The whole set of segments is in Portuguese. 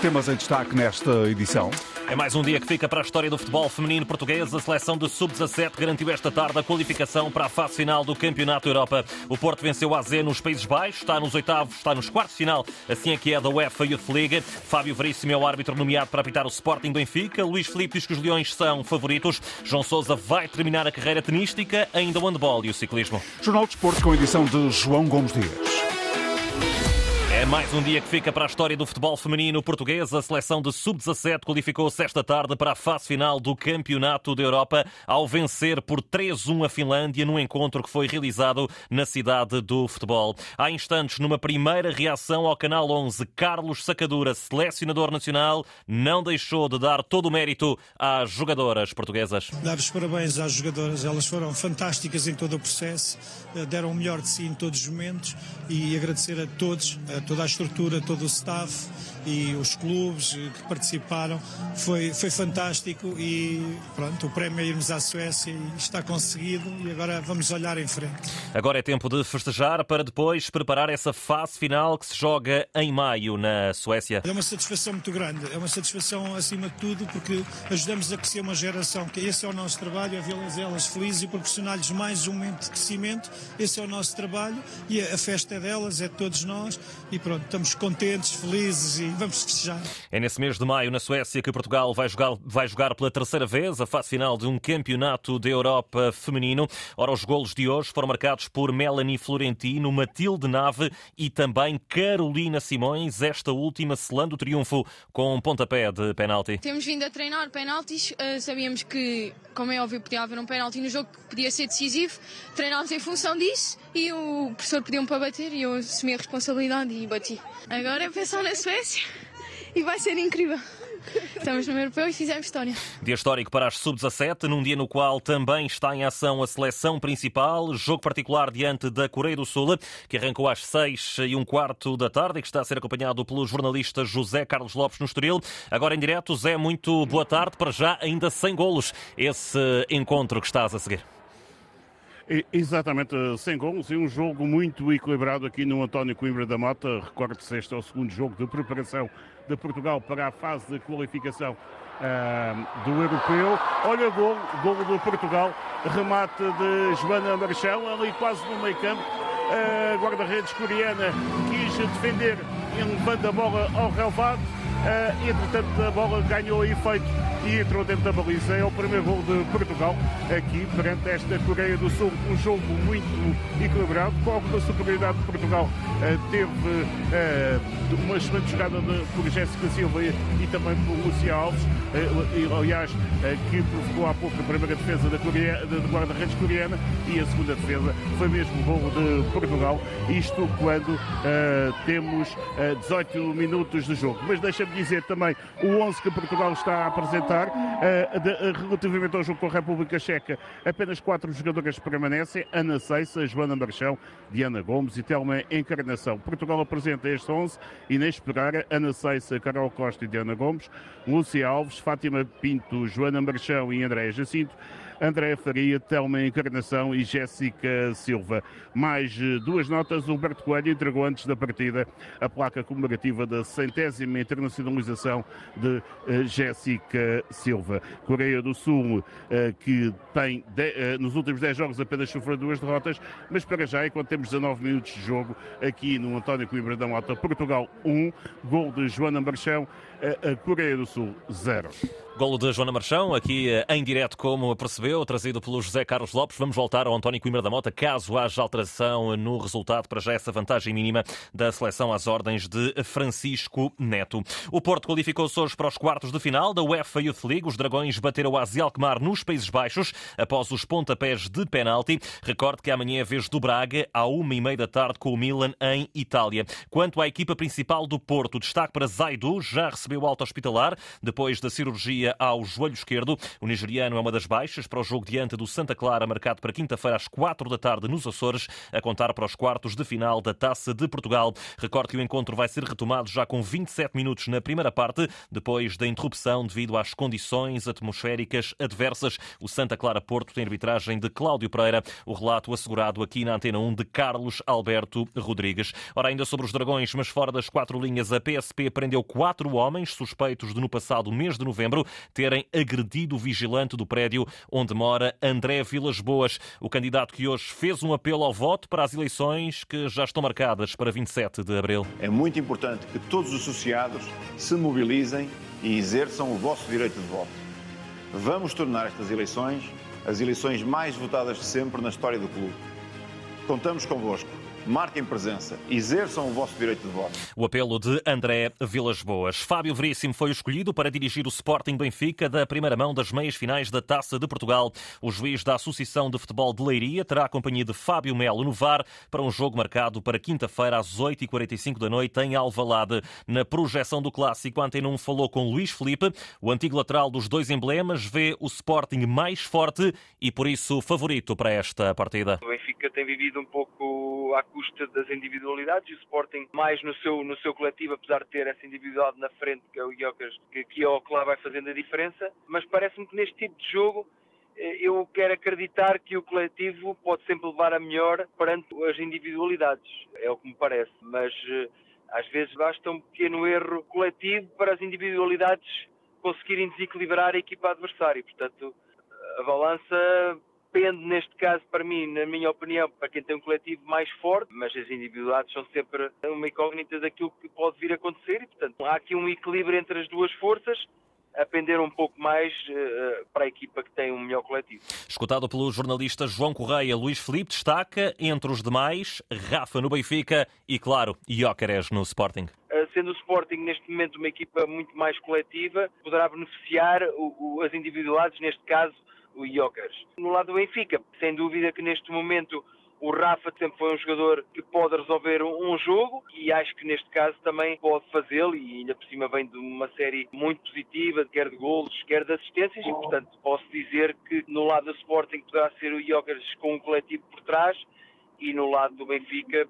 Temas em destaque nesta edição. É mais um dia que fica para a história do futebol feminino português. A seleção de sub-17 garantiu esta tarde a qualificação para a fase final do Campeonato Europa. O Porto venceu a AZ nos Países Baixos, está nos oitavos, está nos quartos de final, assim é que é da UEFA Youth League. Fábio Veríssimo é o árbitro nomeado para apitar o Sporting Benfica. Luís Filipe diz que os Leões são favoritos. João Sousa vai terminar a carreira tenística, ainda o handball e o ciclismo. Jornal de Esporte com a edição de João Gomes Dias. Mais um dia que fica para a história do futebol feminino português. A seleção de sub-17 qualificou-se esta tarde para a fase final do Campeonato da Europa ao vencer por 3-1 a Finlândia num encontro que foi realizado na cidade do futebol. Há instantes, numa primeira reação ao Canal 11, Carlos Sacadura, selecionador nacional, não deixou de dar todo o mérito às jogadoras portuguesas. Dar os parabéns às jogadoras, elas foram fantásticas em todo o processo, eh, deram o melhor de si em todos os momentos e agradecer a todos, a toda a estrutura, todo o staff e os clubes que participaram. Foi, foi fantástico e pronto, o prémio é irmos à Suécia e está conseguido e agora vamos olhar em frente. Agora é tempo de festejar para depois preparar essa fase final que se joga em maio na Suécia. É uma satisfação muito grande, é uma satisfação acima de tudo porque ajudamos a crescer uma geração, que esse é o nosso trabalho, é vê-las elas felizes e proporcionar-lhes mais um momento de crescimento. Esse é o nosso trabalho e a festa é delas, é de todos nós e pronto, estamos contentes, felizes e vamos festejar. É nesse mês de maio, na Suécia, que Portugal vai jogar, vai jogar pela terceira vez a fase final de um campeonato da Europa feminino. Ora, os golos de hoje foram marcados por Melanie Florentino, Matilde Nave e também Carolina Simões, esta última selando o triunfo com um pontapé de penalti. Temos vindo a treinar penaltis, uh, sabíamos que, como é óbvio, podia haver um penalti no jogo que podia ser decisivo. Treinámos em função disso e o professor pediu-me para bater e eu assumi a responsabilidade e bati. Agora é pensar na Suécia e vai ser incrível. Estamos no europeu e fizemos história. Dia histórico para as sub-17, num dia no qual também está em ação a seleção principal, jogo particular diante da Coreia do Sul, que arrancou às seis e um quarto da tarde e que está a ser acompanhado pelo jornalista José Carlos Lopes no Estoril. Agora em direto, Zé, muito boa tarde, para já ainda sem golos, esse encontro que estás a seguir. Exatamente, sem gols e um jogo muito equilibrado aqui no António Coimbra da Mota. Recorde-se, este é o segundo jogo de preparação de Portugal para a fase de qualificação uh, do Europeu. Olha o gol, gol de Portugal, remate de Joana Marchão, ali quase no meio campo. A uh, guarda-redes coreana quis defender levando a bola ao relvado. Uh, entretanto, a bola ganhou efeito e entrou dentro da baliza. É o primeiro gol de Portugal aqui perante esta Coreia do Sul. Um jogo muito equilibrado, com alguma superioridade de Portugal. Uh, teve uh, uma excelente jogada de, por Jéssica Silva e, também por Lucia Alves, e, aliás, que provocou há pouco a primeira defesa da, Coreia, de guarda-redes coreana e a segunda defesa foi mesmo o gol de Portugal. Isto quando temos 18 minutos de jogo. Mas deixa-me dizer também o 11 que Portugal está a apresentar. Uh, de, uh, relativamente ao jogo com a República Checa, apenas quatro jogadoras permanecem: Ana Seissa, Joana Marchão, Diana Gomes e Telma Encarnação. Portugal apresenta este 11: Inês Pereira, Ana Seissa, Carol Costa e Diana Gomes, Lúcia Alves, Fátima Pinto, Joana Marchão e André Jacinto. André Faria, Telma Encarnação e Jéssica Silva. Mais duas notas, Humberto Coelho entregou antes da partida a placa comemorativa da centésima internacionalização de uh, Jéssica Silva. Coreia do Sul, uh, que tem de, uh, nos últimos 10 jogos apenas sofreu duas derrotas, mas para já, enquanto temos 19 minutos de jogo aqui no António Coimbra da Mota, Portugal 1, gol de Joana Marchão, a Coreia do Sul 0. Golo de Joana Marchão, aqui eh, em direto, como percebeu, trazido pelo José Carlos Lopes. Vamos voltar ao António Coimbra da Mota, caso haja alteração no resultado, para já essa vantagem mínima da seleção às ordens de Francisco Neto. O Porto qualificou-se hoje para os quartos de final da UEFA Youth League. Os Dragões bateram a Azi Alkmaar nos Países Baixos, após os pontapés de penalti. Recorde que amanhã é vez do Braga, à uma e meia da tarde, com o Milan em Itália. Quanto à equipa principal do Porto, destaque para Zaidu, já recebeu alta hospitalar, depois da cirurgia ao joelho esquerdo. O nigeriano é uma das baixas para o jogo diante do Santa Clara, marcado para quinta-feira às quatro da tarde nos Açores, a contar para os quartos de final da Taça de Portugal. Recorde que o encontro vai ser retomado já com 27 minutos na primeira parte, depois da interrupção devido às condições atmosféricas adversas. O Santa Clara Porto tem arbitragem de Cláudio Pereira. O relato assegurado aqui na Antena 1 de Carlos Alberto Rodrigues. Ora, ainda sobre os dragões, mas fora das quatro linhas, a PSP prendeu quatro homens suspeitos de, no passado mês de novembro, terem agredido o vigilante do prédio onde mora André Vilas Boas, o candidato que hoje fez um apelo ao voto para as eleições que já estão marcadas para 27 de abril. É muito importante que todos os associados se mobilizem e exerçam o vosso direito de voto. Vamos tornar estas eleições as eleições mais votadas de sempre na história do clube. Contamos convosco marquem presença, exerçam o vosso direito de voto. O apelo de André Vilas Boas. Fábio Veríssimo foi escolhido para dirigir o Sporting Benfica da primeira mão das meias finais da Taça de Portugal. O juiz da Associação de Futebol de Leiria terá a companhia de Fábio Melo no VAR para um jogo marcado para quinta-feira às 8h45 da noite em Alvalade. Na projeção do clássico, a Antena 1 falou com Luís Felipe, o antigo lateral dos dois emblemas, vê o Sporting mais forte e por isso favorito para esta partida. O Benfica tem vivido um pouco à custa das individualidades e o Sporting mais no seu, no seu coletivo, apesar de ter essa individualidade na frente, que é o Jokers, que aqui que lá vai fazendo a diferença, mas parece-me que neste tipo de jogo eh, eu quero acreditar que o coletivo pode sempre levar a melhor perante as individualidades, é o que me parece, mas eh, às vezes basta um pequeno erro coletivo para as individualidades conseguirem desequilibrar a equipa adversária, portanto a balança pende, neste caso, para mim, na minha opinião, para quem tem um coletivo mais forte, mas as individualidades são sempre uma incógnita daquilo que pode vir a acontecer e, portanto, há aqui um equilíbrio entre as duas forças a pender um pouco mais uh, para a equipa que tem um melhor coletivo. Escutado pelo jornalista João Correia, Luís Felipe destaca, entre os demais, Rafa no Benfica e, claro, Jóqueres no Sporting. Uh, sendo o Sporting neste momento uma equipa muito mais coletiva, poderá beneficiar o, o, as individualidades, neste caso o Jokers. No lado do Benfica, sem dúvida que neste momento o Rafa sempre foi um jogador que pode resolver um jogo e acho que neste caso também pode fazê-lo e ainda por cima vem de uma série muito positiva, quer de golos, quer de assistências e portanto posso dizer que no lado do Sporting poderá ser o Jokers com um coletivo por trás e no lado do Benfica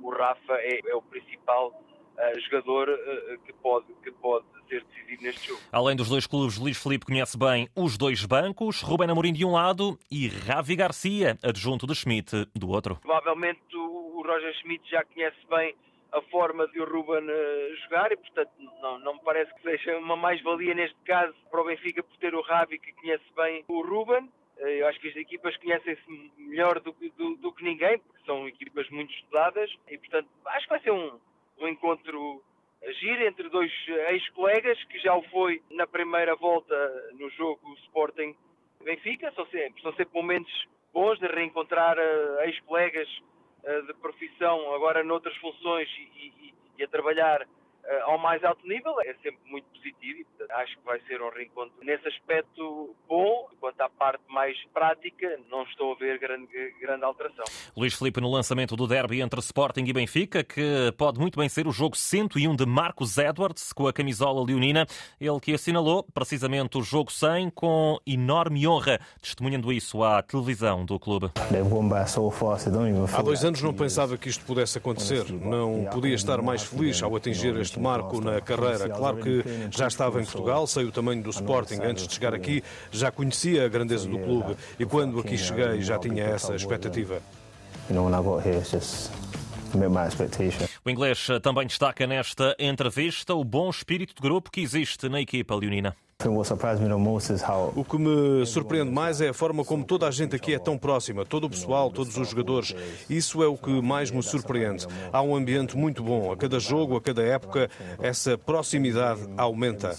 o Rafa é, é o principal uh, jogador uh, que, pode, que pode ser decisivo neste jogo. Além dos dois clubes, Luís Felipe conhece bem os dois bancos, Rubén Amorim de um lado e Ravi Garcia, adjunto de Schmidt, do outro. Provavelmente o Roger Schmidt já conhece bem a forma de o Ruben uh, jogar e, portanto, não, não me parece que seja uma mais-valia neste caso para o Benfica por ter o Ravi que conhece bem o Ruben. Eu acho que as equipas conhecem-se melhor do, do, do, que ninguém, porque são equipas muito estudadas e, portanto, acho que vai ser um, um encontro agir entre dois ex-colegas, que já o foi na primeira volta no jogo Sporting Benfica. São sempre, são sempre momentos bons de reencontrar uh, ex-colegas uh, de profissão, agora noutras funções e, e, e a trabalhar ao mais alto nível. É sempre muito positivo e portanto, acho que vai ser um reencontro nesse aspecto bom. Quanto à parte mais prática, não estou a ver grande, grande alteração. Luís Felipe, no lançamento do derby entre Sporting e Benfica, que pode muito bem ser o jogo 101 de Marcos Edwards, com a camisola leonina, ele que assinalou precisamente o jogo 100 com enorme honra, testemunhando isso à televisão do clube. Há dois anos não pensava que isto pudesse acontecer. Não podia estar mais feliz ao atingir este marco na carreira. Claro que já estava em Portugal, sei o tamanho do Sporting antes de chegar aqui, já conhecia a grandeza do clube e quando aqui cheguei já tinha essa expectativa. O inglês também destaca nesta entrevista o bom espírito de grupo que existe na equipa leonina. O que me surpreende mais é a forma como toda a gente aqui é tão próxima, todo o pessoal, todos os jogadores. Isso é o que mais me surpreende. Há um ambiente muito bom. A cada jogo, a cada época, essa proximidade aumenta.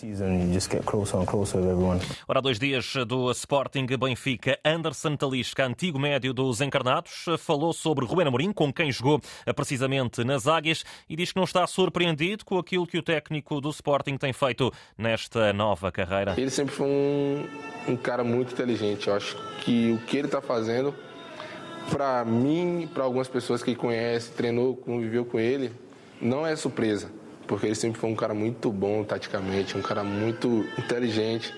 Ora, dois dias do Sporting Benfica, Anderson Talisca, antigo médio dos encarnados, falou sobre Ruben Amorim, com quem jogou precisamente nas Águias, e diz que não está surpreendido com aquilo que o técnico do Sporting tem feito nesta nova carreira carreira? Ele sempre foi um, um cara muito inteligente. Eu acho que o que ele está fazendo, para mim, para algumas pessoas que conhecem, treinou, conviveu com ele, não é surpresa. Porque ele sempre foi um cara muito bom taticamente, um cara muito inteligente.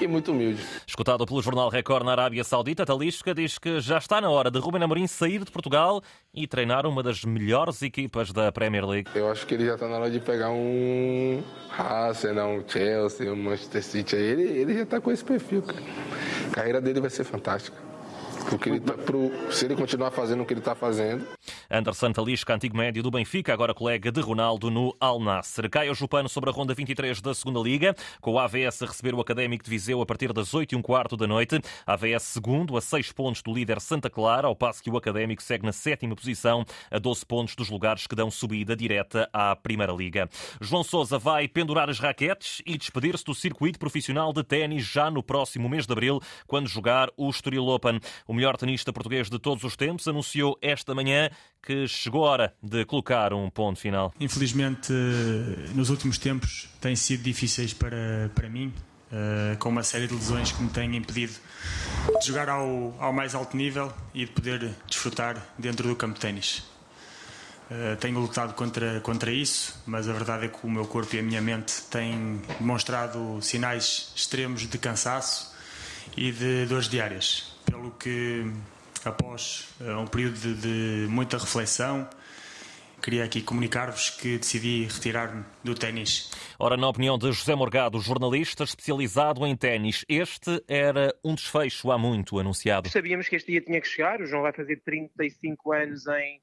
E muito humilde. Escutado pelo Jornal Record na Arábia Saudita, Talisca diz que já está na hora de Ruben Amorim sair de Portugal e treinar uma das melhores equipas da Premier League. Eu acho que ele já está na hora de pegar um Arsenal, um Chelsea, um Manchester City. Ele, ele já está com esse perfil, cara. A carreira dele vai ser fantástica. Porque ele tá, pro, se ele continuar fazendo o que ele está fazendo. Anderson Talisca, antigo médio do Benfica, agora colega de Ronaldo no Al Nasser. Caio Jupano sobre a ronda 23 da segunda Liga, com o AVS a receber o Académico de Viseu a partir das 8 e um quarto da noite. AVS segundo, a 6 pontos do líder Santa Clara, ao passo que o Académico segue na sétima posição, a 12 pontos dos lugares que dão subida direta à Primeira Liga. João Sousa vai pendurar as raquetes e despedir-se do circuito profissional de ténis já no próximo mês de abril, quando jogar o Estoril Open. O melhor tenista português de todos os tempos, anunciou esta manhã que chegou a hora de colocar um ponto final. Infelizmente, nos últimos tempos têm sido difíceis para, para mim, Uh, com uma série de lesões que me têm impedido de jogar ao, ao mais alto nível e de poder desfrutar dentro do campo de ténis. Uh, tenho lutado contra, contra isso, mas a verdade é que o meu corpo e a minha mente têm demonstrado sinais extremos de cansaço e de dores diárias pelo que, após uh, um período de, de, muita reflexão, queria aqui comunicar-vos que decidi retirar-me do ténis. Ora, na opinião de José Morgado, jornalista especializado em ténis, este era um desfecho há muito anunciado. Sabíamos que este dia tinha que chegar, o João vai fazer 35 anos em,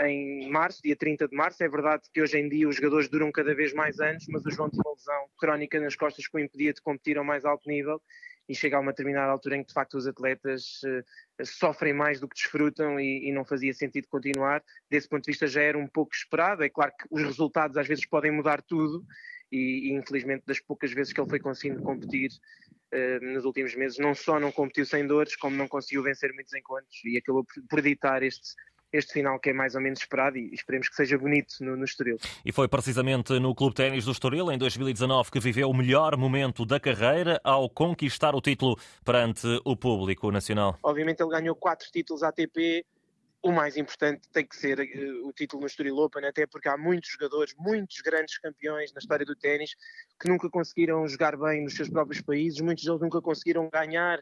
em março, dia 30 de março. É verdade que hoje em dia os jogadores duram cada vez mais anos, mas o João tinha uma lesão crónica nas costas que o impedia de competir ao mais alto nível e chega a uma determinada altura em que de facto os atletas uh, sofrem mais do que desfrutam e, e, não fazia sentido continuar. Desse ponto de vista já era um pouco esperado. É claro que os resultados às vezes podem mudar tudo e, e infelizmente das poucas vezes que ele foi conseguindo competir uh, nos últimos meses, não só não competiu sem dores, como não conseguiu vencer muitos encontros e acabou por editar este este final que é mais ou menos esperado e esperemos que seja bonito no, no Estoril. E foi precisamente no Clube Ténis do Estoril, em 2019, que viveu o melhor momento da carreira ao conquistar o título perante o público nacional. Obviamente ele ganhou quatro títulos ATP, o mais importante tem que ser uh, o título no Estoril Open, até porque há muitos jogadores, muitos grandes campeões na história do ténis que nunca conseguiram jogar bem nos seus próprios países, muitos deles nunca conseguiram ganhar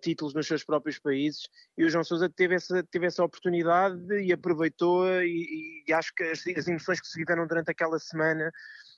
títulos nos seus próprios países e o João Sousa teve essa, teve essa oportunidade e aproveitou e, e acho que as, as, emoções que se viveram durante aquela semana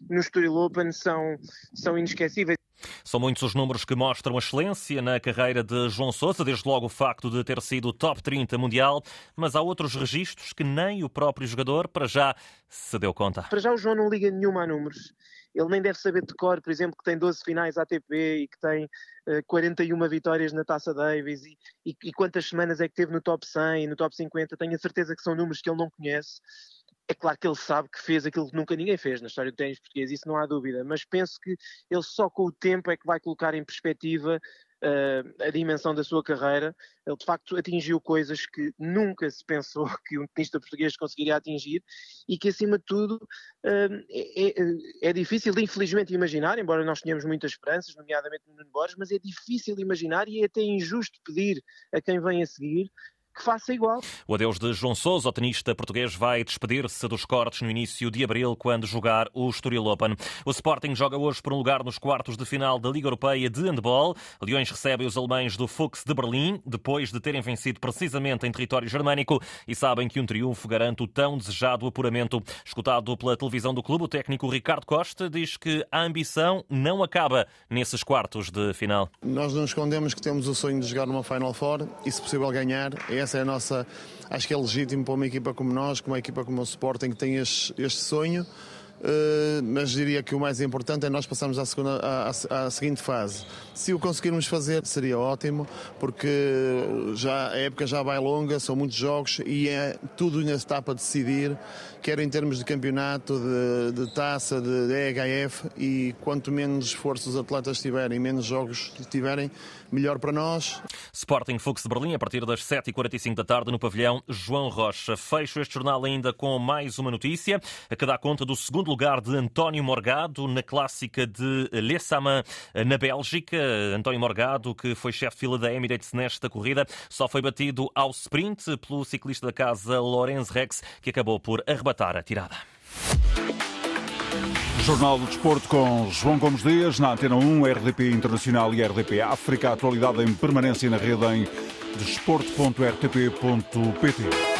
no Estoril Open são, são inesquecíveis. São muitos os números que mostram a excelência na carreira de João Sousa, desde logo o facto de ter sido top 30 mundial, mas há outros registros que nem o próprio jogador para já se deu conta. Para já o João não liga nenhuma a números. Ele nem deve saber de cor, por exemplo, que tem 12 finais ATP e que tem uh, eh, 41 vitórias na Taça Davis e, e, e, quantas semanas é que teve no top 100, no top 50. Tenho a certeza que são números que ele não conhece. É claro que ele sabe que fez aquilo que nunca ninguém fez na história do ténis português, isso não há dúvida, mas penso que ele só com o tempo é que vai colocar em perspectiva uh, a dimensão da sua carreira. Ele de facto atingiu coisas que nunca se pensou que um tenista português conseguiria atingir e que acima de tudo uh, é, é, difícil de infelizmente imaginar, embora nós tenhamos muitas esperanças, nomeadamente no Nuno Borges, mas é difícil imaginar e é até injusto pedir a quem vem a seguir que faça igual. O adeus de João Sousa, o tenista português, vai despedir-se dos cortes no início de abril, quando jogar o Estoril Open. O Sporting joga hoje por um lugar nos quartos de final da Liga Europeia de Handball. Leões recebem os alemães do Fuchs de Berlim, depois de terem vencido precisamente em território germânico e sabem que um triunfo garante o tão desejado apuramento. Escutado pela televisão do clube, o técnico Ricardo Costa diz que a ambição não acaba nesses quartos de final. Nós não escondemos que temos o sonho de jogar numa Final Four e, se possível, ganhar. É essa é a nossa. Acho que é legítimo para uma equipa como nós, como uma equipa como o Sporting, que tem este, este sonho. Uh, mas diria que o mais importante é nós passarmos à, segunda, à, à, seguinte fase. Se o conseguirmos fazer, seria ótimo, porque já, a época já vai longa, são muitos jogos e é tudo ainda está para decidir, quer em termos de campeonato, de, de taça, de, de EHF, e quanto menos esforço os atletas tiverem, menos jogos tiverem, melhor para nós. Sporting Fux de Berlim, a partir das 7h45 da tarde, no pavilhão João Rocha. Fecho este jornal ainda com mais uma notícia, que dá conta do segundo lugar de António Morgado na clássica de Lessaman, na Bélgica. António Morgado, que foi chefe de fila da Emirates nesta corrida, só foi batido ao sprint pelo ciclista da casa Lorenz Rex, que acabou por arrebatar a tirada. Jornal do Desporto com João Gomes Dias, na Antena 1, RDP Internacional e RDP África. Atualidade em permanência na rede em desporto.rtp.pt.